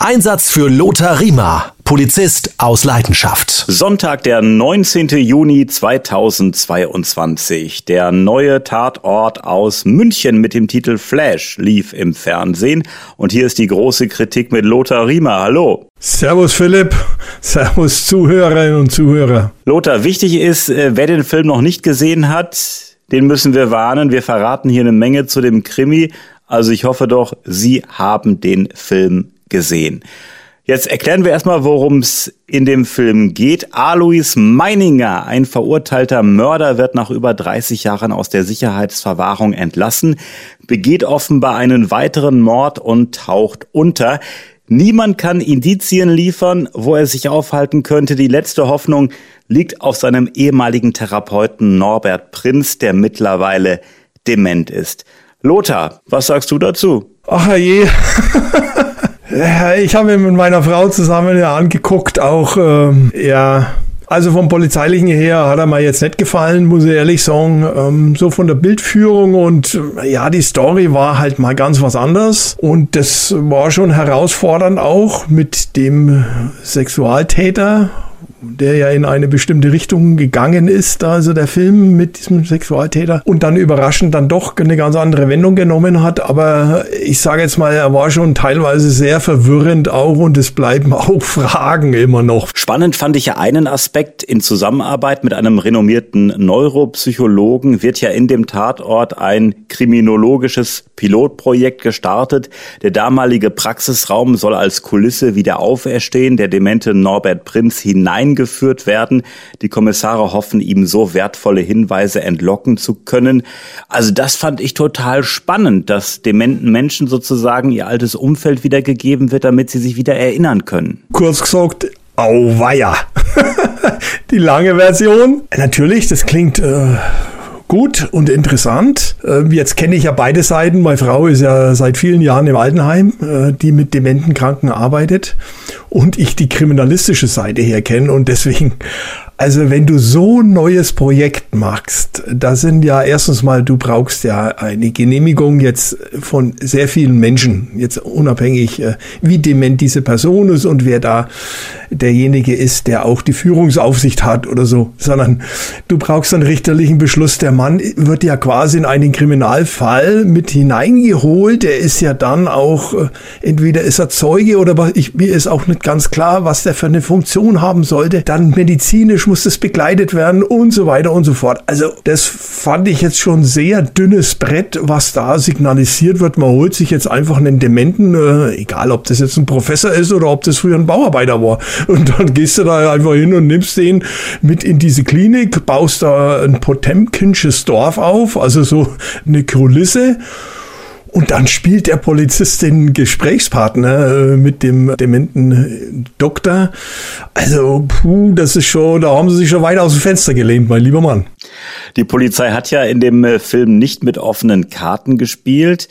Einsatz für Lothar Riemer, Polizist aus Leidenschaft. Sonntag, der 19. Juni 2022. Der neue Tatort aus München mit dem Titel Flash lief im Fernsehen. Und hier ist die große Kritik mit Lothar Riemer. Hallo. Servus Philipp, Servus Zuhörerinnen und Zuhörer. Lothar, wichtig ist, äh, wer den Film noch nicht gesehen hat, den müssen wir warnen. Wir verraten hier eine Menge zu dem Krimi. Also ich hoffe doch, Sie haben den Film gesehen. Jetzt erklären wir erstmal, worum es in dem Film geht. Alois Meininger, ein verurteilter Mörder, wird nach über 30 Jahren aus der Sicherheitsverwahrung entlassen, begeht offenbar einen weiteren Mord und taucht unter. Niemand kann Indizien liefern, wo er sich aufhalten könnte. Die letzte Hoffnung liegt auf seinem ehemaligen Therapeuten Norbert Prinz, der mittlerweile dement ist. Lothar, was sagst du dazu? Ach je. Ich habe mit meiner Frau zusammen ja angeguckt, auch ähm, ja. Also vom polizeilichen her hat er mir jetzt nicht gefallen, muss ich ehrlich sagen. Ähm, so von der Bildführung und ja, die Story war halt mal ganz was anderes. Und das war schon herausfordernd auch mit dem Sexualtäter der ja in eine bestimmte Richtung gegangen ist, also der Film mit diesem Sexualtäter und dann überraschend dann doch eine ganz andere Wendung genommen hat. Aber ich sage jetzt mal, er war schon teilweise sehr verwirrend auch und es bleiben auch Fragen immer noch. Spannend fand ich ja einen Aspekt in Zusammenarbeit mit einem renommierten Neuropsychologen wird ja in dem Tatort ein kriminologisches Pilotprojekt gestartet. Der damalige Praxisraum soll als Kulisse wieder auferstehen. Der demente Norbert Prinz hinein eingeführt werden. Die Kommissare hoffen, ihm so wertvolle Hinweise entlocken zu können. Also das fand ich total spannend, dass dementen Menschen sozusagen ihr altes Umfeld wiedergegeben wird, damit sie sich wieder erinnern können. Kurz gesagt, auweia. Die lange Version. Natürlich, das klingt... Äh gut und interessant. Ähm, jetzt kenne ich ja beide Seiten. Meine Frau ist ja seit vielen Jahren im Altenheim, äh, die mit dementen Kranken arbeitet und ich die kriminalistische Seite her kenne und deswegen also wenn du so ein neues Projekt machst, da sind ja erstens mal, du brauchst ja eine Genehmigung jetzt von sehr vielen Menschen, jetzt unabhängig, äh, wie dement diese Person ist und wer da derjenige ist, der auch die Führungsaufsicht hat oder so, sondern du brauchst einen richterlichen Beschluss. Der Mann wird ja quasi in einen Kriminalfall mit hineingeholt. Der ist ja dann auch, äh, entweder ist er Zeuge oder ich, mir ist auch nicht ganz klar, was der für eine Funktion haben sollte. Dann medizinisch muss das begleitet werden und so weiter und so fort. Also das fand ich jetzt schon sehr dünnes Brett, was da signalisiert wird. Man holt sich jetzt einfach einen Dementen, äh, egal ob das jetzt ein Professor ist oder ob das früher ein Bauarbeiter war. Und dann gehst du da einfach hin und nimmst den mit in diese Klinik, baust da ein Potemkinsches Dorf auf, also so eine Kulisse. Und dann spielt der Polizist den Gesprächspartner äh, mit dem dementen Doktor. Also, puh, das ist schon, da haben sie sich schon weit aus dem Fenster gelehnt, mein lieber Mann. Die Polizei hat ja in dem äh, Film nicht mit offenen Karten gespielt.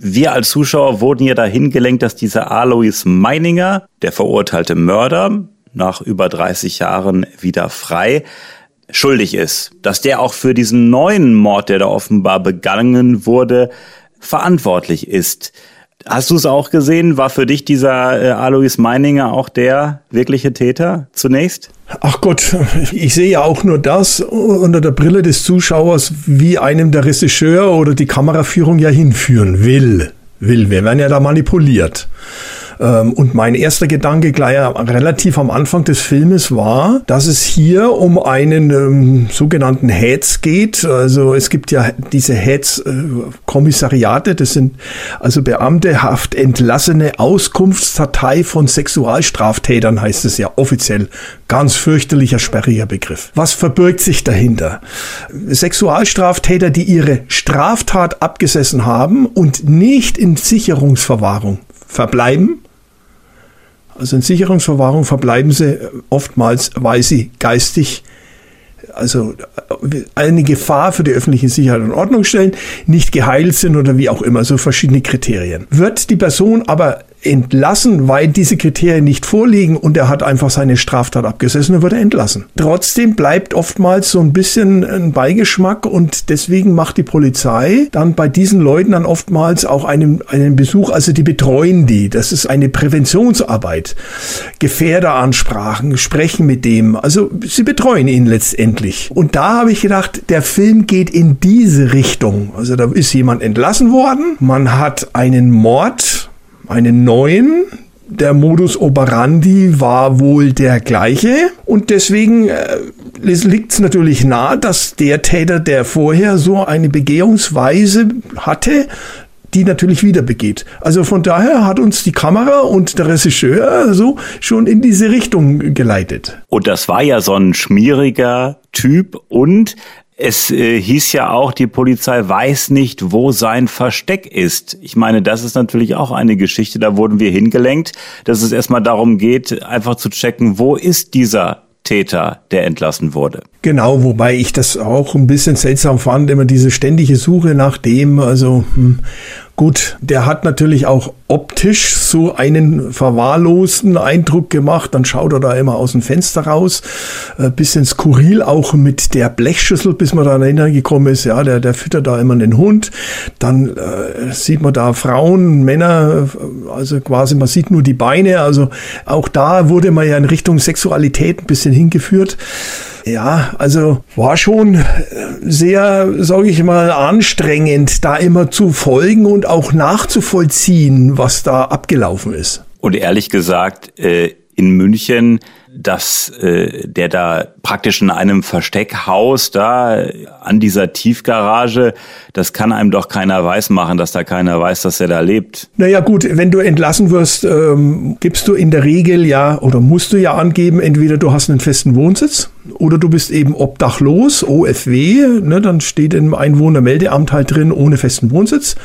Wir als Zuschauer wurden ja dahin gelenkt, dass dieser Alois Meininger, der verurteilte Mörder, nach über 30 Jahren wieder frei, schuldig ist. Dass der auch für diesen neuen Mord, der da offenbar begangen wurde, verantwortlich ist. Hast du es auch gesehen? War für dich dieser äh, Alois Meininger auch der wirkliche Täter zunächst? Ach Gott, ich sehe ja auch nur das unter der Brille des Zuschauers, wie einem der Regisseur oder die Kameraführung ja hinführen will. Will, wir werden ja da manipuliert. Ähm, und mein erster Gedanke gleich relativ am Anfang des Filmes war, dass es hier um einen ähm, sogenannten Heads geht. Also es gibt ja diese Heads-Kommissariate, äh, das sind also beamtehaft entlassene Auskunftsdatei von Sexualstraftätern, heißt es ja offiziell. Ganz fürchterlicher, sperriger Begriff. Was verbirgt sich dahinter? Sexualstraftäter, die ihre Straftat abgesessen haben und nicht in Sicherungsverwahrung verbleiben, also in Sicherungsverwahrung verbleiben sie oftmals, weil sie geistig also eine Gefahr für die öffentliche Sicherheit und Ordnung stellen, nicht geheilt sind oder wie auch immer, so verschiedene Kriterien. Wird die Person aber entlassen, weil diese Kriterien nicht vorliegen und er hat einfach seine Straftat abgesessen, dann wird er entlassen. Trotzdem bleibt oftmals so ein bisschen ein Beigeschmack und deswegen macht die Polizei dann bei diesen Leuten dann oftmals auch einen, einen Besuch, also die betreuen die. Das ist eine Präventionsarbeit. Gefährderansprachen, sprechen mit dem. Also sie betreuen ihn letztendlich. Und da habe ich gedacht, der Film geht in diese Richtung. Also da ist jemand entlassen worden. Man hat einen Mord einen neuen. Der Modus operandi war wohl der gleiche und deswegen äh, liegt es natürlich nahe, dass der Täter, der vorher so eine Begehungsweise hatte, die natürlich wieder begeht. Also von daher hat uns die Kamera und der Regisseur so schon in diese Richtung geleitet. Und das war ja so ein schmieriger Typ und es äh, hieß ja auch, die Polizei weiß nicht, wo sein Versteck ist. Ich meine, das ist natürlich auch eine Geschichte, da wurden wir hingelenkt, dass es erstmal darum geht, einfach zu checken, wo ist dieser Täter, der entlassen wurde. Genau, wobei ich das auch ein bisschen seltsam fand, immer diese ständige Suche nach dem, also hm, Gut, der hat natürlich auch optisch so einen verwahrlosten Eindruck gemacht. Dann schaut er da immer aus dem Fenster raus. Äh, bisschen skurril auch mit der Blechschüssel, bis man da dahinter gekommen ist. Ja, der, der füttert da immer einen Hund. Dann äh, sieht man da Frauen, Männer, also quasi man sieht nur die Beine. Also auch da wurde man ja in Richtung Sexualität ein bisschen hingeführt. Ja, also war schon sehr, sage ich mal, anstrengend, da immer zu folgen und auch nachzuvollziehen, was da abgelaufen ist. Und ehrlich gesagt, äh, in München dass äh, der da praktisch in einem Versteckhaus da an dieser Tiefgarage, das kann einem doch keiner weiß machen, dass da keiner weiß, dass er da lebt. Naja gut, wenn du entlassen wirst, ähm, gibst du in der Regel ja oder musst du ja angeben, entweder du hast einen festen Wohnsitz oder du bist eben obdachlos, OFW, ne, dann steht im Einwohnermeldeamt halt drin, ohne festen Wohnsitz.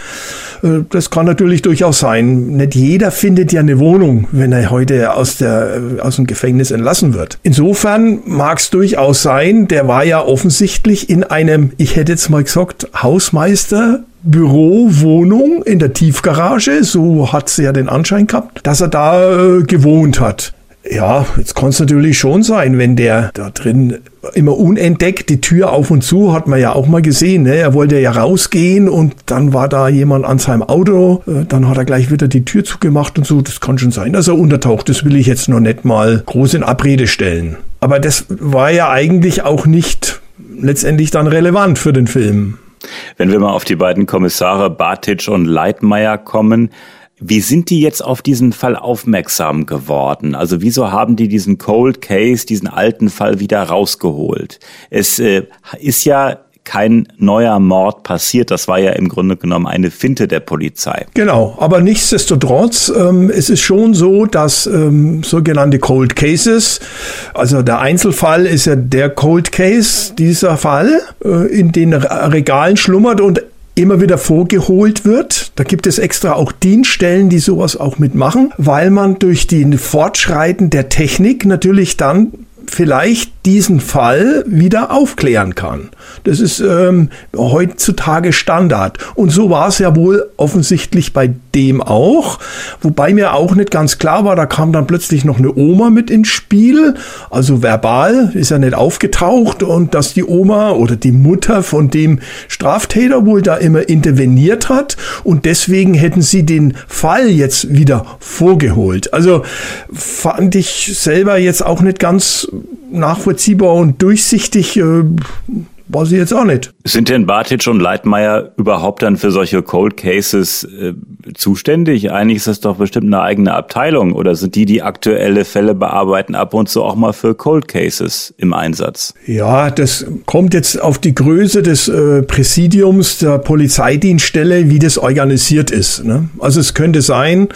Äh, das kann natürlich durchaus sein. Nicht jeder findet ja eine Wohnung, wenn er heute aus, der, aus dem Gefängnis entlassen wird. Insofern mag es durchaus sein, der war ja offensichtlich in einem, ich hätte jetzt mal gesagt, Hausmeister Bürowohnung in der Tiefgarage, so hat sie ja den Anschein gehabt, dass er da äh, gewohnt hat. Ja, jetzt kann es natürlich schon sein, wenn der da drin immer unentdeckt die Tür auf und zu, hat man ja auch mal gesehen. Ne? Er wollte ja rausgehen und dann war da jemand an seinem Auto. Äh, dann hat er gleich wieder die Tür zugemacht und so. Das kann schon sein, dass er untertaucht. Das will ich jetzt noch nicht mal groß in Abrede stellen. Aber das war ja eigentlich auch nicht letztendlich dann relevant für den Film. Wenn wir mal auf die beiden Kommissare Bartic und Leitmeier kommen, wie sind die jetzt auf diesen Fall aufmerksam geworden? Also wieso haben die diesen Cold Case, diesen alten Fall wieder rausgeholt? Es äh, ist ja kein neuer Mord passiert. Das war ja im Grunde genommen eine Finte der Polizei. Genau, aber nichtsdestotrotz, ähm, es ist schon so, dass ähm, sogenannte Cold Cases, also der Einzelfall ist ja der Cold Case, dieser Fall, äh, in den Regalen schlummert und immer wieder vorgeholt wird. Da gibt es extra auch Dienststellen, die sowas auch mitmachen, weil man durch die Fortschreiten der Technik natürlich dann vielleicht diesen Fall wieder aufklären kann. Das ist ähm, heutzutage Standard. Und so war es ja wohl offensichtlich bei dem auch. Wobei mir auch nicht ganz klar war, da kam dann plötzlich noch eine Oma mit ins Spiel. Also verbal ist ja nicht aufgetaucht und dass die Oma oder die Mutter von dem Straftäter wohl da immer interveniert hat. Und deswegen hätten sie den Fall jetzt wieder vorgeholt. Also fand ich selber jetzt auch nicht ganz nachvollziehbar und durchsichtig. Äh, war sie jetzt auch nicht. Sind denn Bartic und Leitmeier überhaupt dann für solche Cold Cases äh, zuständig? Eigentlich ist das doch bestimmt eine eigene Abteilung. Oder sind die, die aktuelle Fälle bearbeiten, ab und zu auch mal für Cold Cases im Einsatz? Ja, das kommt jetzt auf die Größe des äh, Präsidiums der Polizeidienststelle, wie das organisiert ist. Ne? Also es könnte sein,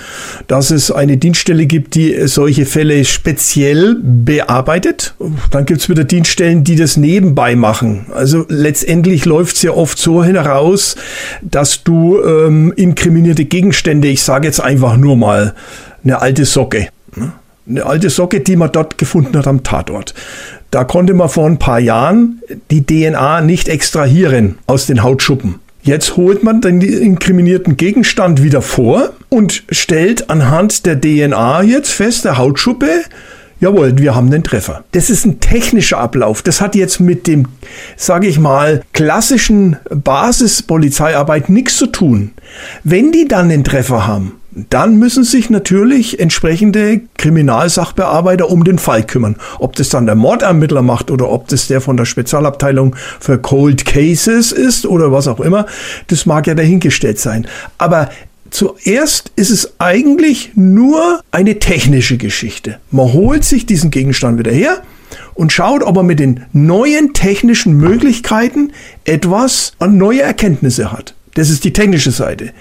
dass es eine Dienststelle gibt, die solche Fälle speziell bearbeitet. Dann gibt es wieder Dienststellen, die das nebenbei machen. Also letztendlich läuft es ja oft so heraus, dass du ähm, inkriminierte Gegenstände, ich sage jetzt einfach nur mal eine alte Socke, ne? eine alte Socke, die man dort gefunden hat am Tatort. Da konnte man vor ein paar Jahren die DNA nicht extrahieren aus den Hautschuppen. Jetzt holt man den inkriminierten Gegenstand wieder vor und stellt anhand der DNA jetzt fest, der Hautschuppe, Jawohl, wir haben den Treffer. Das ist ein technischer Ablauf. Das hat jetzt mit dem, sage ich mal, klassischen Basispolizeiarbeit nichts zu tun. Wenn die dann den Treffer haben, dann müssen sich natürlich entsprechende Kriminalsachbearbeiter um den Fall kümmern. Ob das dann der Mordermittler macht oder ob das der von der Spezialabteilung für Cold Cases ist oder was auch immer, das mag ja dahingestellt sein. Aber Zuerst ist es eigentlich nur eine technische Geschichte. Man holt sich diesen Gegenstand wieder her und schaut, ob er mit den neuen technischen Möglichkeiten etwas an neue Erkenntnisse hat. Das ist die technische Seite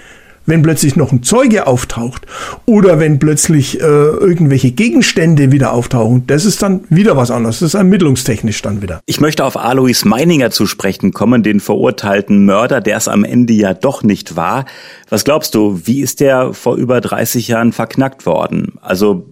wenn plötzlich noch ein Zeuge auftaucht oder wenn plötzlich äh, irgendwelche Gegenstände wieder auftauchen, das ist dann wieder was anderes. Das ist ermittlungstechnisch dann wieder. Ich möchte auf Alois Meininger zu sprechen kommen, den verurteilten Mörder, der es am Ende ja doch nicht war. Was glaubst du, wie ist der vor über 30 Jahren verknackt worden? Also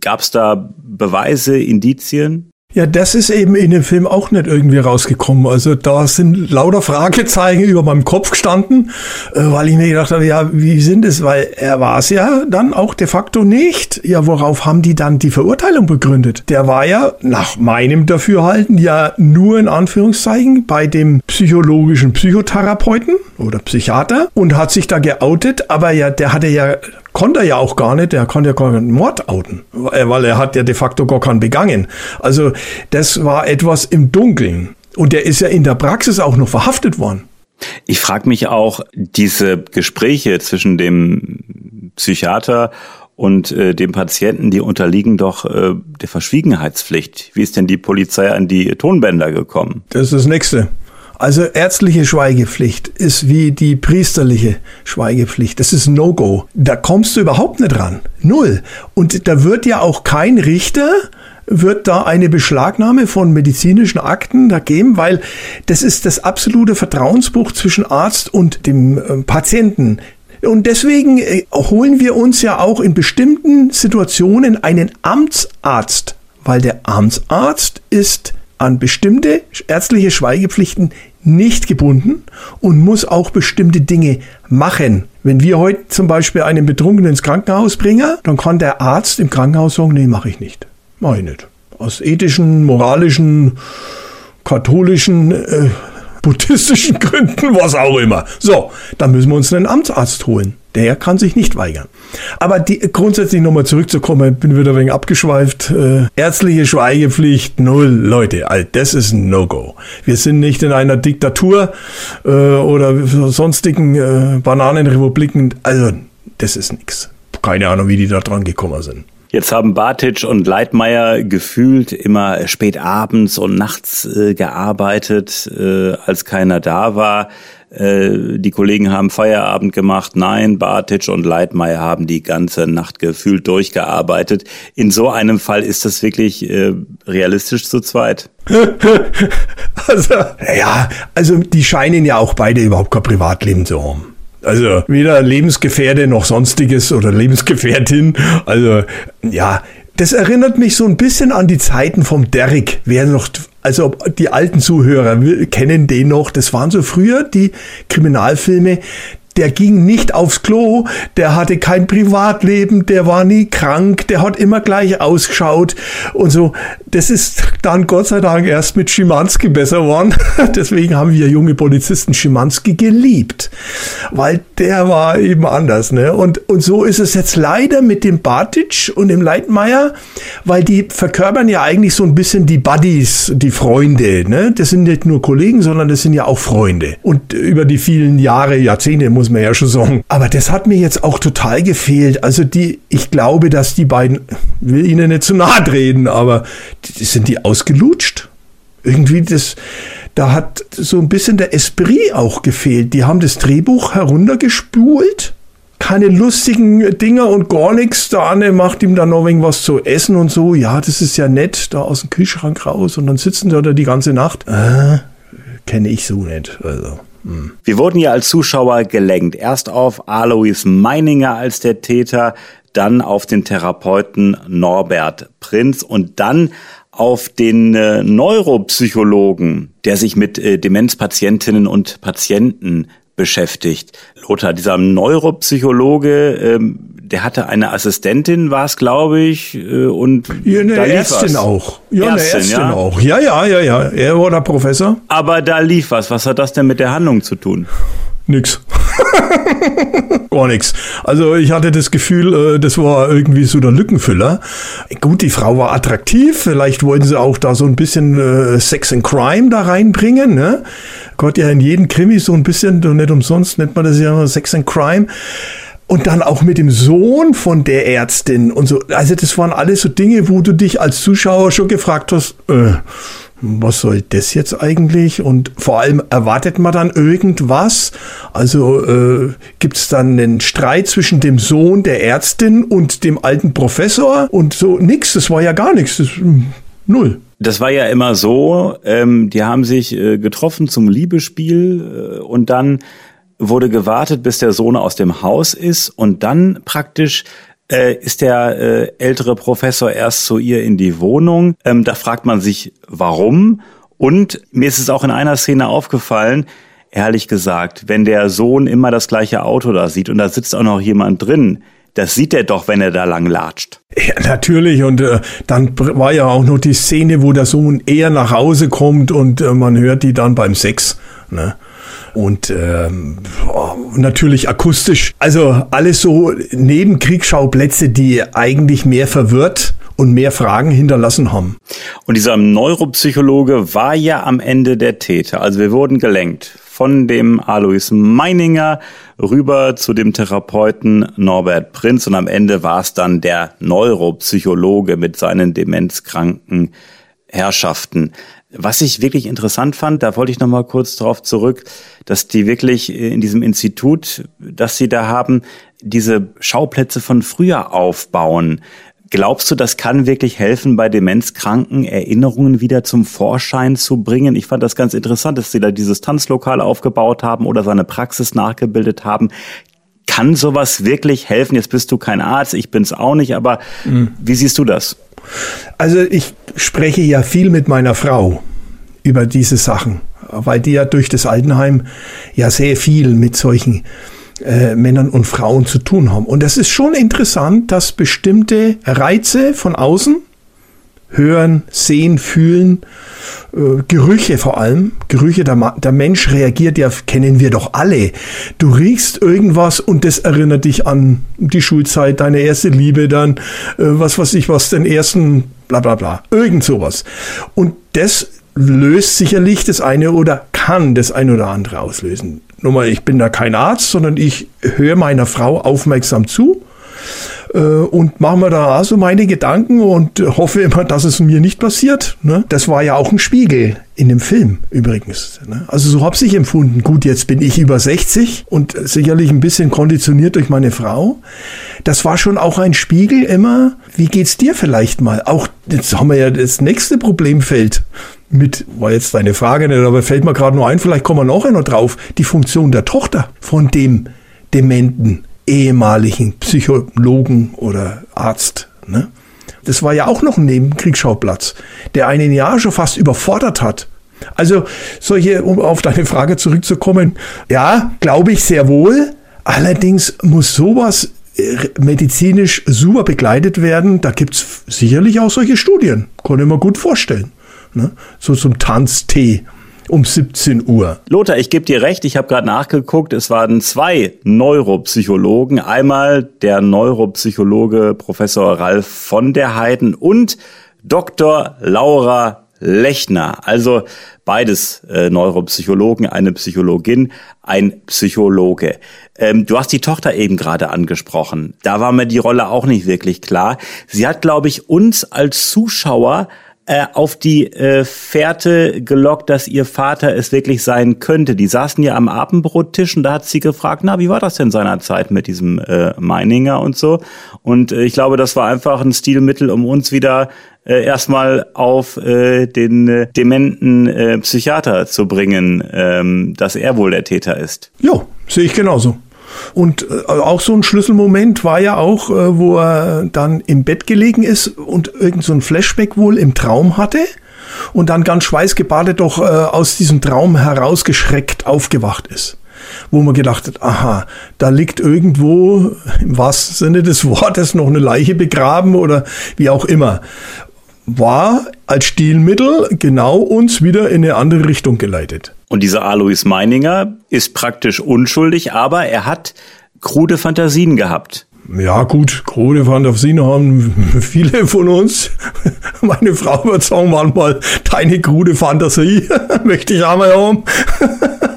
gab es da Beweise, Indizien? Ja, das ist eben in dem Film auch nicht irgendwie rausgekommen. Also da sind lauter Fragezeichen über meinem Kopf gestanden, äh, weil ich mir gedacht habe, ja, wie sind es? Weil er war es ja dann auch de facto nicht. Ja, worauf haben die dann die Verurteilung begründet? Der war ja nach meinem Dafürhalten ja nur in Anführungszeichen bei dem psychologischen Psychotherapeuten oder Psychiater und hat sich da geoutet, aber ja, der hatte ja konnte er ja auch gar nicht, er konnte ja gar keinen Mord outen, weil er hat ja de facto gar keinen begangen. Also das war etwas im Dunkeln. Und der ist ja in der Praxis auch noch verhaftet worden. Ich frage mich auch, diese Gespräche zwischen dem Psychiater und äh, dem Patienten, die unterliegen doch äh, der Verschwiegenheitspflicht. Wie ist denn die Polizei an die Tonbänder gekommen? Das ist das Nächste. Also ärztliche Schweigepflicht ist wie die priesterliche Schweigepflicht. Das ist No-Go. Da kommst du überhaupt nicht ran. Null. Und da wird ja auch kein Richter wird da eine Beschlagnahme von medizinischen Akten da geben, weil das ist das absolute Vertrauensbruch zwischen Arzt und dem äh, Patienten. Und deswegen äh, holen wir uns ja auch in bestimmten Situationen einen Amtsarzt, weil der Amtsarzt ist an bestimmte ärztliche Schweigepflichten nicht gebunden und muss auch bestimmte Dinge machen. Wenn wir heute zum Beispiel einen Betrunkenen ins Krankenhaus bringen, dann kann der Arzt im Krankenhaus sagen, nee, mache ich nicht. Mache ich nicht. Aus ethischen, moralischen, katholischen, äh, buddhistischen Gründen, was auch immer. So, dann müssen wir uns einen Amtsarzt holen. Der kann sich nicht weigern. Aber die, grundsätzlich nochmal zurückzukommen, bin wieder wenig abgeschweift. Äh, ärztliche Schweigepflicht, null. Leute, all das ist ein No-Go. Wir sind nicht in einer Diktatur äh, oder sonstigen äh, Bananenrepubliken. Also, das ist nichts. Keine Ahnung, wie die da dran gekommen sind. Jetzt haben Bartic und Leitmeier gefühlt immer spät abends und nachts äh, gearbeitet, äh, als keiner da war. Äh, die Kollegen haben Feierabend gemacht. Nein, Bartic und Leitmeier haben die ganze Nacht gefühlt durchgearbeitet. In so einem Fall ist das wirklich äh, realistisch zu zweit. also, ja, also die scheinen ja auch beide überhaupt kein Privatleben zu haben. Also weder Lebensgefährde noch sonstiges oder Lebensgefährtin. Also ja, das erinnert mich so ein bisschen an die Zeiten vom Derrick. Wer noch, also die alten Zuhörer kennen den noch. Das waren so früher die Kriminalfilme der ging nicht aufs Klo, der hatte kein Privatleben, der war nie krank, der hat immer gleich ausgeschaut und so. Das ist dann Gott sei Dank erst mit Schimanski besser geworden. Deswegen haben wir junge Polizisten Schimanski geliebt, weil der war eben anders. Ne? Und, und so ist es jetzt leider mit dem Bartic und dem Leitmeier, weil die verkörpern ja eigentlich so ein bisschen die Buddies, die Freunde. Ne? Das sind nicht nur Kollegen, sondern das sind ja auch Freunde. Und über die vielen Jahre, Jahrzehnte muss muss man ja schon sagen. Aber das hat mir jetzt auch total gefehlt. Also die, ich glaube, dass die beiden, will ihnen nicht zu nahe treten, aber die, sind die ausgelutscht. Irgendwie das, da hat so ein bisschen der Esprit auch gefehlt. Die haben das Drehbuch heruntergespult keine lustigen Dinger und gar nichts. Der Anne macht ihm dann noch irgendwas zu essen und so. Ja, das ist ja nett, da aus dem Kühlschrank raus und dann sitzen sie da die ganze Nacht. Äh, kenne ich so nicht. Also. Wir wurden ja als Zuschauer gelenkt. Erst auf Alois Meininger als der Täter, dann auf den Therapeuten Norbert Prinz und dann auf den äh, Neuropsychologen, der sich mit äh, Demenzpatientinnen und Patienten beschäftigt. Lothar, dieser Neuropsychologe, ähm, der hatte eine Assistentin, war es, glaube ich, äh, und ja, eine da Ärztin was. auch. Ja, Ärztin, eine Ärztin ja? auch. Ja, ja, ja, ja. Er war der Professor. Aber da lief was. Was hat das denn mit der Handlung zu tun? Nix. Gar nichts. Also ich hatte das Gefühl, äh, das war irgendwie so der Lückenfüller. Gut, die Frau war attraktiv. Vielleicht wollten sie auch da so ein bisschen äh, Sex and Crime da reinbringen. Ne? Gott, ja in jedem Krimi so ein bisschen, nicht umsonst nennt man das ja Sex and Crime. Und dann auch mit dem Sohn von der Ärztin und so. Also das waren alles so Dinge, wo du dich als Zuschauer schon gefragt hast, äh, was soll das jetzt eigentlich? Und vor allem erwartet man dann irgendwas? Also äh, gibt es dann einen Streit zwischen dem Sohn der Ärztin und dem alten Professor und so nix. Das war ja gar nichts. Das, hm, null. Das war ja immer so, ähm, die haben sich äh, getroffen zum Liebesspiel äh, und dann wurde gewartet, bis der Sohn aus dem Haus ist und dann praktisch äh, ist der äh, ältere Professor erst zu ihr in die Wohnung. Ähm, da fragt man sich, warum. Und mir ist es auch in einer Szene aufgefallen, ehrlich gesagt, wenn der Sohn immer das gleiche Auto da sieht und da sitzt auch noch jemand drin, das sieht er doch, wenn er da lang latscht. Ja, natürlich. Und äh, dann war ja auch noch die Szene, wo der Sohn eher nach Hause kommt und äh, man hört die dann beim Sex. Ne? Und ähm, natürlich akustisch. Also alles so Nebenkriegsschauplätze, die eigentlich mehr verwirrt und mehr Fragen hinterlassen haben. Und dieser Neuropsychologe war ja am Ende der Täter. Also wir wurden gelenkt von dem Alois Meininger rüber zu dem Therapeuten Norbert Prinz und am Ende war es dann der Neuropsychologe mit seinen demenzkranken Herrschaften. Was ich wirklich interessant fand, da wollte ich noch mal kurz darauf zurück, dass die wirklich in diesem Institut, das sie da haben, diese Schauplätze von früher aufbauen. Glaubst du, das kann wirklich helfen, bei Demenzkranken Erinnerungen wieder zum Vorschein zu bringen? Ich fand das ganz interessant, dass sie da dieses Tanzlokal aufgebaut haben oder seine Praxis nachgebildet haben. Kann sowas wirklich helfen? Jetzt bist du kein Arzt, ich bin's auch nicht, aber mhm. wie siehst du das? Also ich spreche ja viel mit meiner Frau über diese Sachen, weil die ja durch das Altenheim ja sehr viel mit solchen äh, Männern und Frauen zu tun haben. Und es ist schon interessant, dass bestimmte Reize von außen, hören, sehen, fühlen, äh, Gerüche vor allem, Gerüche, der, der Mensch reagiert ja, kennen wir doch alle. Du riechst irgendwas und das erinnert dich an die Schulzeit, deine erste Liebe, dann äh, was weiß ich was, den ersten bla bla bla, irgend sowas. Und das löst sicherlich das eine oder kann das eine oder andere auslösen. Nochmal, ich bin da kein Arzt, sondern ich höre meiner Frau aufmerksam zu und mache mir da also meine Gedanken und hoffe immer, dass es mir nicht passiert. Ne? Das war ja auch ein Spiegel in dem Film übrigens. Ne? Also so habe ich empfunden. Gut, jetzt bin ich über 60 und sicherlich ein bisschen konditioniert durch meine Frau. Das war schon auch ein Spiegel immer. Wie geht's dir vielleicht mal? Auch jetzt haben wir ja das nächste Problemfeld mit, war jetzt deine Frage nicht, aber fällt mir gerade nur ein, vielleicht kommen wir nachher noch drauf, die Funktion der Tochter von dem Dementen ehemaligen Psychologen oder Arzt. Ne? Das war ja auch noch ein Nebenkriegsschauplatz, der einen ja schon fast überfordert hat. Also solche, um auf deine Frage zurückzukommen, ja, glaube ich sehr wohl. Allerdings muss sowas äh, medizinisch super begleitet werden. Da gibt's sicherlich auch solche Studien. Kann ich mir gut vorstellen. Ne? So zum Tanztee um 17 Uhr. Lothar, ich gebe dir recht, ich habe gerade nachgeguckt, es waren zwei Neuropsychologen. Einmal der Neuropsychologe Professor Ralf von der Heiden und Dr. Laura Lechner. Also beides äh, Neuropsychologen, eine Psychologin, ein Psychologe. Ähm, du hast die Tochter eben gerade angesprochen. Da war mir die Rolle auch nicht wirklich klar. Sie hat, glaube ich, uns als Zuschauer äh, auf die äh, Fährte gelockt, dass ihr Vater es wirklich sein könnte. Die saßen ja am Abendbrottisch und da hat sie gefragt, na, wie war das denn seinerzeit mit diesem äh, Meininger und so? Und äh, ich glaube, das war einfach ein Stilmittel, um uns wieder äh, erstmal auf äh, den äh, dementen äh, Psychiater zu bringen, ähm, dass er wohl der Täter ist. Ja, sehe ich genauso. Und äh, auch so ein Schlüsselmoment war ja auch, äh, wo er dann im Bett gelegen ist und irgend so ein Flashback wohl im Traum hatte und dann ganz schweißgebadet doch äh, aus diesem Traum herausgeschreckt aufgewacht ist. wo man gedacht hat, aha, da liegt irgendwo im wahrsten Sinne des Wortes noch eine Leiche begraben oder wie auch immer. War als Stilmittel genau uns wieder in eine andere Richtung geleitet. Und dieser Alois Meininger ist praktisch unschuldig, aber er hat krude Fantasien gehabt. Ja gut, krude Fantasien haben viele von uns. Meine Frau wird sagen manchmal, deine krude Fantasie möchte ich einmal haben.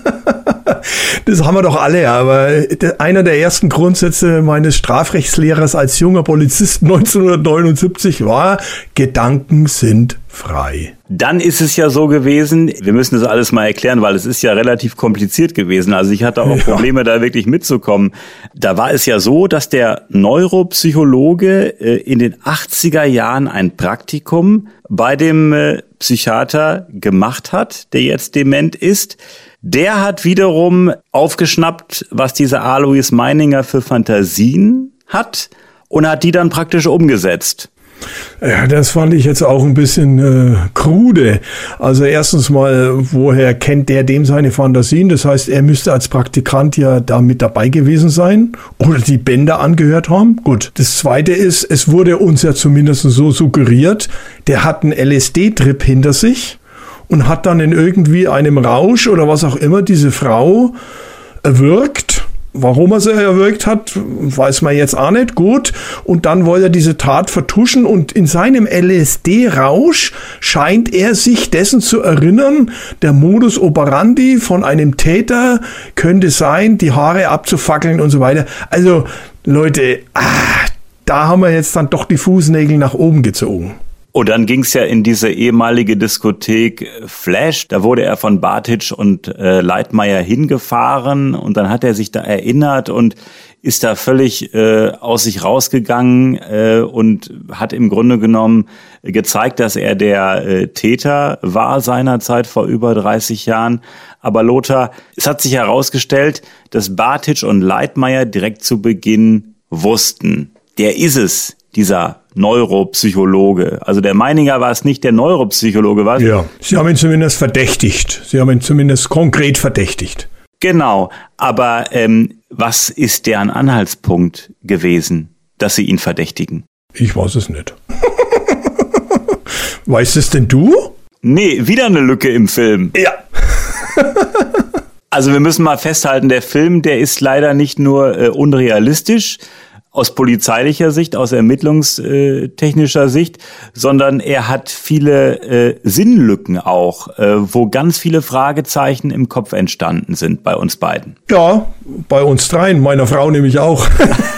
Das haben wir doch alle, aber einer der ersten Grundsätze meines Strafrechtslehrers als junger Polizist 1979 war, Gedanken sind frei. Dann ist es ja so gewesen, wir müssen das alles mal erklären, weil es ist ja relativ kompliziert gewesen. Also ich hatte auch ja. Probleme, da wirklich mitzukommen. Da war es ja so, dass der Neuropsychologe äh, in den 80er Jahren ein Praktikum bei dem äh, Psychiater gemacht hat, der jetzt dement ist. Der hat wiederum aufgeschnappt, was dieser Alois Meininger für Fantasien hat und hat die dann praktisch umgesetzt. Ja, das fand ich jetzt auch ein bisschen äh, krude. Also erstens mal, woher kennt der dem seine Fantasien? Das heißt, er müsste als Praktikant ja da mit dabei gewesen sein oder die Bänder angehört haben. Gut. Das zweite ist, es wurde uns ja zumindest so suggeriert, der hat einen LSD-Trip hinter sich und hat dann in irgendwie einem Rausch oder was auch immer diese Frau erwürgt. Warum er sie erwürgt hat, weiß man jetzt auch nicht gut. Und dann wollte er diese Tat vertuschen und in seinem LSD-Rausch scheint er sich dessen zu erinnern, der Modus operandi von einem Täter könnte sein, die Haare abzufackeln und so weiter. Also Leute, ah, da haben wir jetzt dann doch die Fußnägel nach oben gezogen. Und dann ging's ja in diese ehemalige Diskothek Flash. Da wurde er von Bartic und äh, Leitmeier hingefahren und dann hat er sich da erinnert und ist da völlig äh, aus sich rausgegangen äh, und hat im Grunde genommen gezeigt, dass er der äh, Täter war seinerzeit vor über 30 Jahren. Aber Lothar, es hat sich herausgestellt, dass Bartic und Leitmeier direkt zu Beginn wussten, der ist es, dieser Neuropsychologe. Also der Meininger war es nicht der Neuropsychologe, was? Ja, Sie haben ihn zumindest verdächtigt. Sie haben ihn zumindest konkret verdächtigt. Genau, aber ähm, was ist deren Anhaltspunkt gewesen, dass Sie ihn verdächtigen? Ich weiß es nicht. weißt es denn du? Nee, wieder eine Lücke im Film. Ja. also wir müssen mal festhalten, der Film, der ist leider nicht nur äh, unrealistisch, aus polizeilicher Sicht, aus ermittlungstechnischer Sicht, sondern er hat viele äh, Sinnlücken auch, äh, wo ganz viele Fragezeichen im Kopf entstanden sind bei uns beiden. Ja, bei uns dreien, meiner Frau nämlich auch.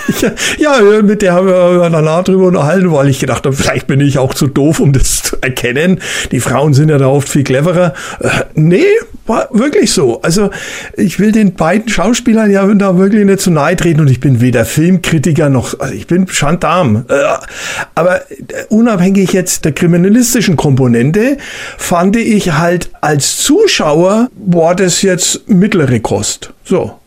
ja, mit der haben wir danach drüber unterhalten, weil ich gedacht habe, vielleicht bin ich auch zu doof, um das zu erkennen. Die Frauen sind ja da oft viel cleverer. Äh, nee, war wirklich so. Also ich will den beiden Schauspielern ja da wirklich nicht zu nahe treten und ich bin weder Filmkritiker noch, also ich bin Gendarm. Äh, aber unabhängig jetzt der kriminalistischen Komponente, fand ich halt als Zuschauer, war das jetzt mittlere Kost. So.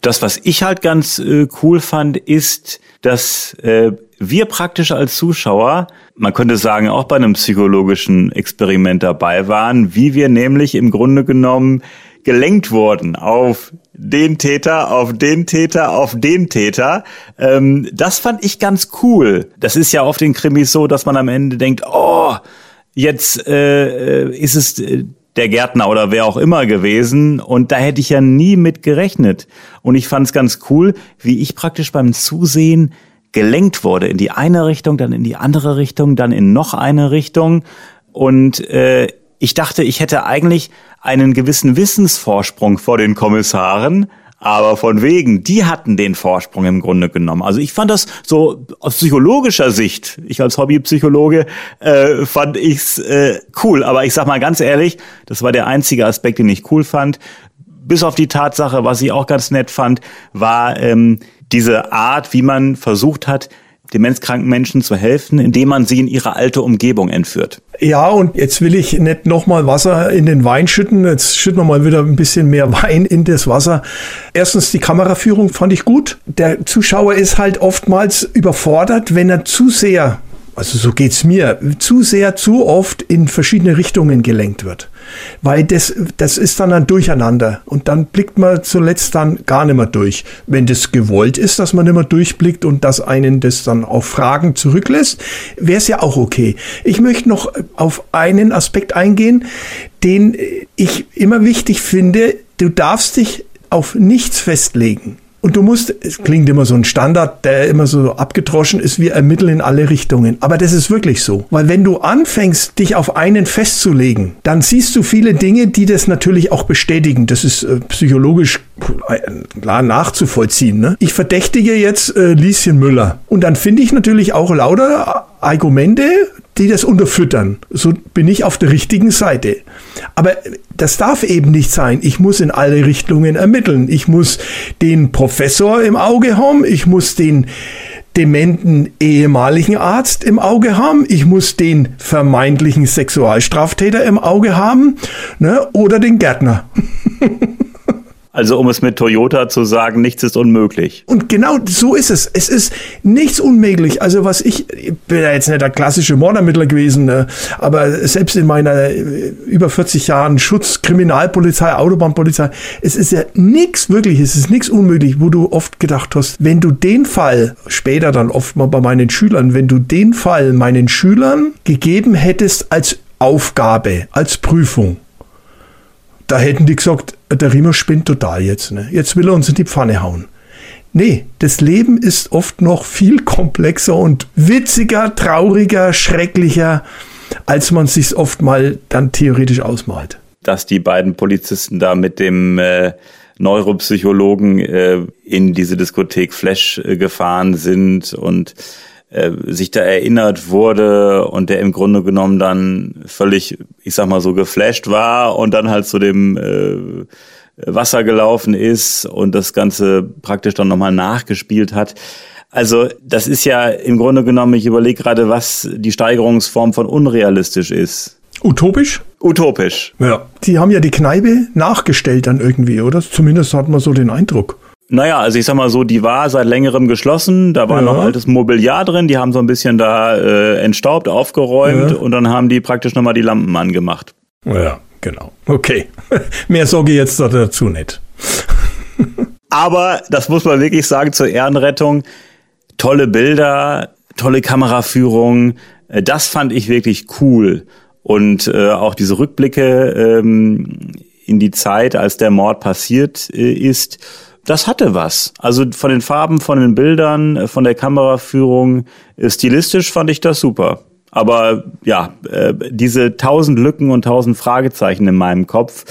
Das, was ich halt ganz äh, cool fand, ist, dass äh, wir praktisch als Zuschauer, man könnte sagen, auch bei einem psychologischen Experiment dabei waren, wie wir nämlich im Grunde genommen gelenkt wurden auf den Täter, auf den Täter, auf den Täter. Ähm, das fand ich ganz cool. Das ist ja oft in Krimis so, dass man am Ende denkt, oh, jetzt äh, ist es äh, der Gärtner oder wer auch immer gewesen und da hätte ich ja nie mit gerechnet. Und ich fand es ganz cool, wie ich praktisch beim Zusehen gelenkt wurde in die eine Richtung, dann in die andere Richtung, dann in noch eine Richtung und äh, ich dachte, ich hätte eigentlich einen gewissen Wissensvorsprung vor den Kommissaren, aber von wegen, die hatten den Vorsprung im Grunde genommen. Also ich fand das so aus psychologischer Sicht, ich als Hobbypsychologe, äh, fand ich's äh, cool. Aber ich sag mal ganz ehrlich, das war der einzige Aspekt, den ich cool fand. Bis auf die Tatsache, was ich auch ganz nett fand, war ähm, diese Art, wie man versucht hat, demenzkranken Menschen zu helfen, indem man sie in ihre alte Umgebung entführt. Ja, und jetzt will ich nicht nochmal Wasser in den Wein schütten. Jetzt schütten wir mal wieder ein bisschen mehr Wein in das Wasser. Erstens, die Kameraführung fand ich gut. Der Zuschauer ist halt oftmals überfordert, wenn er zu sehr also so geht's mir, zu sehr, zu oft in verschiedene Richtungen gelenkt wird. Weil das, das ist dann ein Durcheinander und dann blickt man zuletzt dann gar nicht mehr durch. Wenn das gewollt ist, dass man nicht mehr durchblickt und dass einen das dann auf Fragen zurücklässt, wäre es ja auch okay. Ich möchte noch auf einen Aspekt eingehen, den ich immer wichtig finde. Du darfst dich auf nichts festlegen. Und du musst, es klingt immer so ein Standard, der immer so abgedroschen ist, wir ermitteln in alle Richtungen. Aber das ist wirklich so. Weil wenn du anfängst, dich auf einen festzulegen, dann siehst du viele Dinge, die das natürlich auch bestätigen. Das ist äh, psychologisch klar nachzuvollziehen. Ne? Ich verdächtige jetzt äh, Lieschen Müller. Und dann finde ich natürlich auch lauter Argumente, die das unterfüttern. So bin ich auf der richtigen Seite. Aber das darf eben nicht sein. Ich muss in alle Richtungen ermitteln. Ich muss den Professor im Auge haben. Ich muss den dementen ehemaligen Arzt im Auge haben, ich muss den vermeintlichen Sexualstraftäter im Auge haben ne, oder den Gärtner. Also um es mit Toyota zu sagen, nichts ist unmöglich. Und genau so ist es. Es ist nichts unmöglich. Also was ich, ich bin ja jetzt nicht der klassische Mordermittler gewesen, ne? aber selbst in meiner äh, über 40 Jahren Schutz, Kriminalpolizei, Autobahnpolizei, es ist ja nichts wirklich, es ist nichts unmöglich, wo du oft gedacht hast, wenn du den Fall, später dann oft mal bei meinen Schülern, wenn du den Fall meinen Schülern gegeben hättest als Aufgabe, als Prüfung, da hätten die gesagt, der Riemer spinnt total jetzt. Ne? Jetzt will er uns in die Pfanne hauen. Nee, das Leben ist oft noch viel komplexer und witziger, trauriger, schrecklicher, als man sich oft mal dann theoretisch ausmalt. Dass die beiden Polizisten da mit dem äh, Neuropsychologen äh, in diese Diskothek Flash äh, gefahren sind und äh, sich da erinnert wurde und der im Grunde genommen dann völlig, ich sag mal so, geflasht war und dann halt zu dem äh, Wasser gelaufen ist und das Ganze praktisch dann nochmal nachgespielt hat. Also das ist ja im Grunde genommen, ich überlege gerade, was die Steigerungsform von unrealistisch ist. Utopisch? Utopisch. Ja. Die haben ja die Kneipe nachgestellt dann irgendwie, oder? Zumindest hat man so den Eindruck. Naja, also ich sag mal so, die war seit längerem geschlossen, da war ja. noch altes Mobiliar drin, die haben so ein bisschen da äh, entstaubt, aufgeräumt ja. und dann haben die praktisch nochmal die Lampen angemacht. Ja, genau. Okay. Mehr sorge jetzt dazu nicht. Aber das muss man wirklich sagen zur Ehrenrettung. Tolle Bilder, tolle Kameraführung. Äh, das fand ich wirklich cool. Und äh, auch diese Rückblicke ähm, in die Zeit, als der Mord passiert äh, ist das hatte was. Also von den Farben, von den Bildern, äh, von der Kameraführung, äh, stilistisch fand ich das super. Aber ja, äh, diese tausend Lücken und tausend Fragezeichen in meinem Kopf,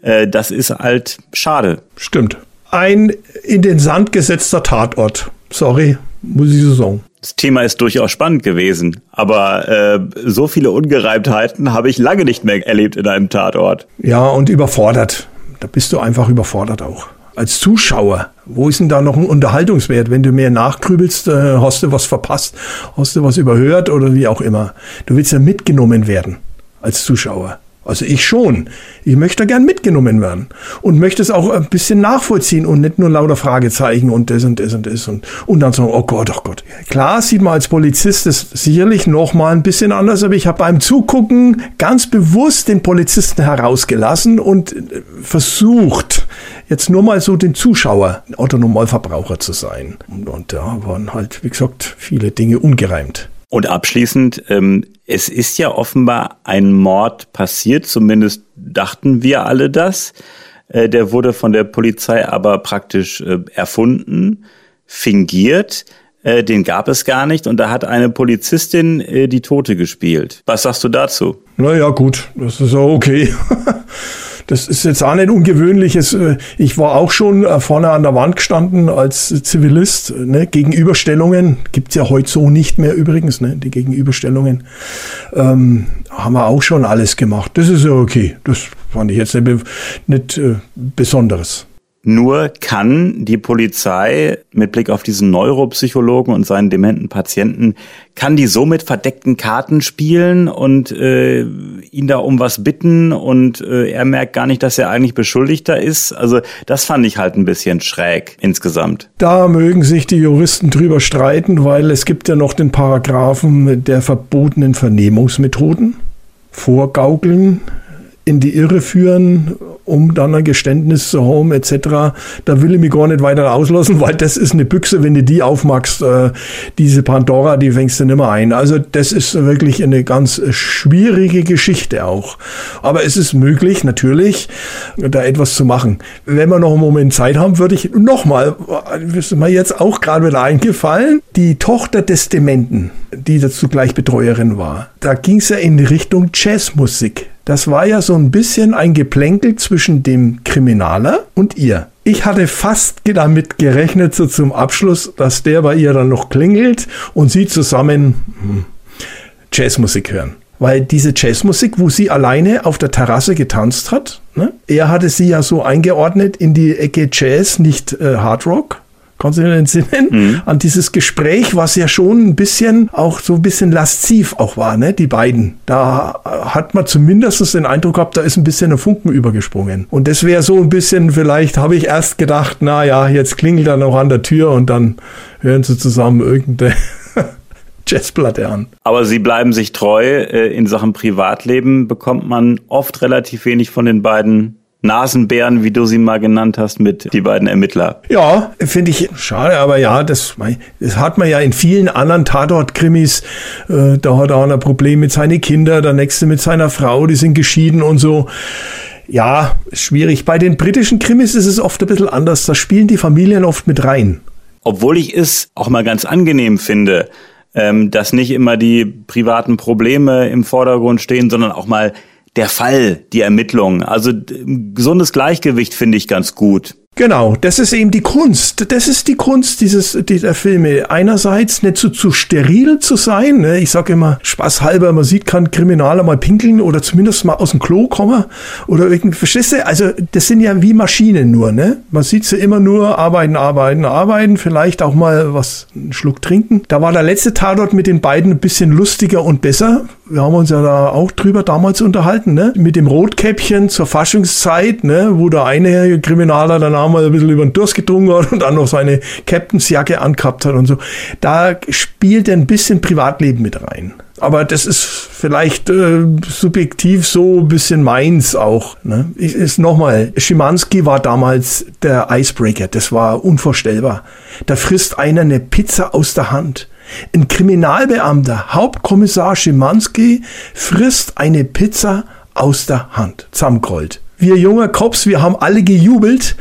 das ist halt schade. Stimmt. Ein in den Sand gesetzter Tatort. Sorry, muss ich so sagen. Das Thema ist durchaus spannend gewesen, aber äh, so viele Ungereimtheiten habe ich lange nicht mehr erlebt in einem Tatort. Ja, und überfordert. Da bist du einfach überfordert auch als Zuschauer, wo ist denn da noch ein Unterhaltungswert? Wenn du mehr nachgrübelst, äh, hast du was verpasst, hast du was überhört oder wie auch immer. Du willst ja mitgenommen werden als Zuschauer. Also ich schon. Ich möchte gern mitgenommen werden und möchte es auch ein bisschen nachvollziehen und nicht nur lauter Fragezeichen und das und das und das und, und dann sagen, oh Gott, oh Gott. Klar sieht man als Polizist das sicherlich noch mal ein bisschen anders, aber ich habe beim Zugucken ganz bewusst den Polizisten herausgelassen und äh, versucht, jetzt nur mal so den Zuschauer, Autonormalverbraucher zu sein. Und, und da waren halt, wie gesagt, viele Dinge ungereimt. Und abschließend, ähm, es ist ja offenbar ein Mord passiert, zumindest dachten wir alle das. Äh, der wurde von der Polizei aber praktisch äh, erfunden, fingiert. Äh, den gab es gar nicht und da hat eine Polizistin äh, die Tote gespielt. Was sagst du dazu? Naja, gut, das ist auch okay. Das ist jetzt auch nicht ungewöhnliches. Äh, ich war auch schon äh, vorne an der Wand gestanden als Zivilist. Ne? Gegenüberstellungen gibt's ja heute so nicht mehr übrigens. Ne? Die Gegenüberstellungen ähm, haben wir auch schon alles gemacht. Das ist ja okay. Das fand ich jetzt nicht, nicht äh, Besonderes. Nur kann die Polizei mit Blick auf diesen Neuropsychologen und seinen dementen Patienten, kann die so mit verdeckten Karten spielen und äh, ihn da um was bitten und äh, er merkt gar nicht, dass er eigentlich Beschuldigter ist. Also das fand ich halt ein bisschen schräg insgesamt. Da mögen sich die Juristen drüber streiten, weil es gibt ja noch den Paragraphen der verbotenen Vernehmungsmethoden. Vorgaukeln, in die Irre führen, um dann ein Geständnis zu haben, etc. Da will ich mich gar nicht weiter auslassen, weil das ist eine Büchse, wenn du die aufmachst, äh, diese Pandora, die fängst du nicht mehr ein. Also das ist wirklich eine ganz schwierige Geschichte auch. Aber es ist möglich, natürlich, da etwas zu machen. Wenn wir noch einen Moment Zeit haben, würde ich nochmal, ist mir jetzt auch gerade wieder eingefallen, die Tochter des Dementen, die dazu gleich Betreuerin war, da ging es ja in Richtung Jazzmusik. Das war ja so ein bisschen ein Geplänkel zwischen dem Kriminaler und ihr. Ich hatte fast damit gerechnet, so zum Abschluss, dass der bei ihr dann noch klingelt und sie zusammen hm, Jazzmusik hören. Weil diese Jazzmusik, wo sie alleine auf der Terrasse getanzt hat, ne, er hatte sie ja so eingeordnet in die Ecke Jazz, nicht äh, Hard Rock. Kannst du dich entsinnen? Mhm. An dieses Gespräch, was ja schon ein bisschen, auch so ein bisschen lasziv auch war, ne? Die beiden. Da hat man zumindest den Eindruck gehabt, da ist ein bisschen ein Funken übergesprungen. Und das wäre so ein bisschen, vielleicht habe ich erst gedacht, na ja, jetzt klingelt er noch an der Tür und dann hören sie zusammen irgendeine Jazzplatte an. Aber sie bleiben sich treu. Äh, in Sachen Privatleben bekommt man oft relativ wenig von den beiden Nasenbären, wie du sie mal genannt hast, mit die beiden Ermittler. Ja, finde ich schade, aber ja, das, das hat man ja in vielen anderen Tatort-Krimis. Äh, da hat er ein Problem mit seinen Kindern, der nächste mit seiner Frau, die sind geschieden und so. Ja, schwierig. Bei den britischen Krimis ist es oft ein bisschen anders. Da spielen die Familien oft mit rein. Obwohl ich es auch mal ganz angenehm finde, ähm, dass nicht immer die privaten Probleme im Vordergrund stehen, sondern auch mal der Fall, die Ermittlung. Also gesundes Gleichgewicht finde ich ganz gut. Genau, das ist eben die Kunst. Das ist die Kunst dieses, dieser Filme. Einerseits nicht so zu steril zu sein. Ne? Ich sage immer, spaßhalber, man sieht keinen Kriminaler mal pinkeln oder zumindest mal aus dem Klo kommen oder irgendwie, verstehst du? Also, das sind ja wie Maschinen nur, ne? Man sieht sie immer nur arbeiten, arbeiten, arbeiten, vielleicht auch mal was, einen Schluck trinken. Da war der letzte Tatort mit den beiden ein bisschen lustiger und besser. Wir haben uns ja da auch drüber damals unterhalten, ne? Mit dem Rotkäppchen zur Faschungszeit, ne? Wo der eine Kriminaler danach mal ein bisschen über den Durst getrunken hat und dann noch seine Captainsjacke angehabt hat und so. Da spielt ein bisschen Privatleben mit rein. Aber das ist vielleicht äh, subjektiv so ein bisschen meins auch. Ne? Ich, ist nochmal, Schimanski war damals der Icebreaker. Das war unvorstellbar. Da frisst einer eine Pizza aus der Hand. Ein Kriminalbeamter, Hauptkommissar Schimanski, frisst eine Pizza aus der Hand. Zusammengerollt wir junge Cops, wir haben alle gejubelt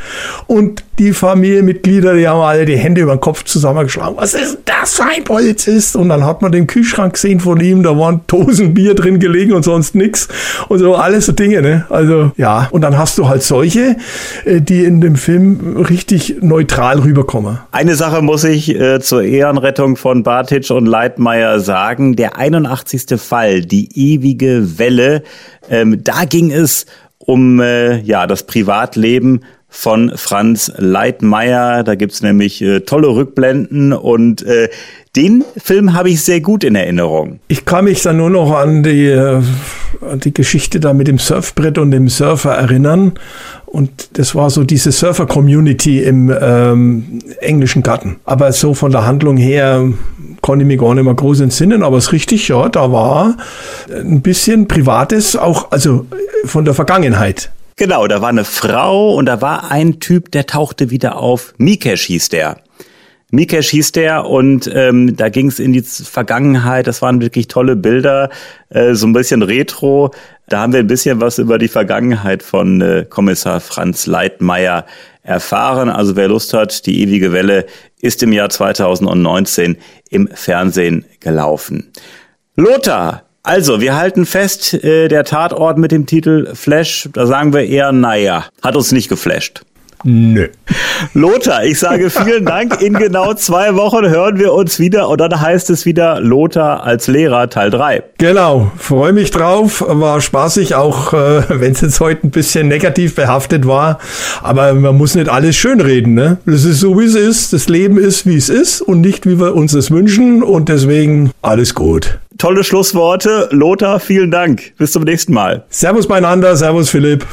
und die Familienmitglieder, die haben alle die Hände über den Kopf zusammengeschlagen. Was ist das für ein Polizist? Und dann hat man den Kühlschrank gesehen von ihm, da waren Dosen Bier drin gelegen und sonst nix. Und so alles so Dinge, ne? Also, ja. Und dann hast du halt solche, äh, die in dem Film richtig neutral rüberkommen. Eine Sache muss ich äh, zur Ehrenrettung von Bartic und Leitmeier sagen. Der 81. Fall, die ewige Welle, ähm, da ging es um äh, ja das Privatleben von Franz Leitmeier. Da gibt's nämlich äh, tolle Rückblenden und äh, den Film habe ich sehr gut in Erinnerung. Ich kann mich da nur noch an die, äh, an die Geschichte da mit dem Surfbrett und dem Surfer erinnern. Und das war so diese Surfer-Community im ähm, englischen Garten. Aber so von der Handlung her konnte ich mich gar nicht mehr groß entsinnen, aber es ist richtig, ja, da war ein bisschen Privates, auch, also von der Vergangenheit. Genau, da war eine Frau und da war ein Typ, der tauchte wieder auf. Mikesh hieß der. Mikesh hieß der und ähm, da ging es in die Vergangenheit. Das waren wirklich tolle Bilder, äh, so ein bisschen retro. Da haben wir ein bisschen was über die Vergangenheit von äh, Kommissar Franz Leitmeier erfahren. Also wer Lust hat, die ewige Welle ist im Jahr 2019 im Fernsehen gelaufen. Lothar, also wir halten fest, äh, der Tatort mit dem Titel Flash, da sagen wir eher, naja, hat uns nicht geflasht. Nö. Lothar, ich sage vielen Dank. In genau zwei Wochen hören wir uns wieder und dann heißt es wieder Lothar als Lehrer Teil 3. Genau, freue mich drauf. War spaßig, auch äh, wenn es jetzt heute ein bisschen negativ behaftet war. Aber man muss nicht alles schönreden. Ne? Das ist so, wie es ist. Das Leben ist, wie es ist und nicht, wie wir uns das wünschen. Und deswegen alles gut. Tolle Schlussworte. Lothar, vielen Dank. Bis zum nächsten Mal. Servus beieinander. Servus Philipp.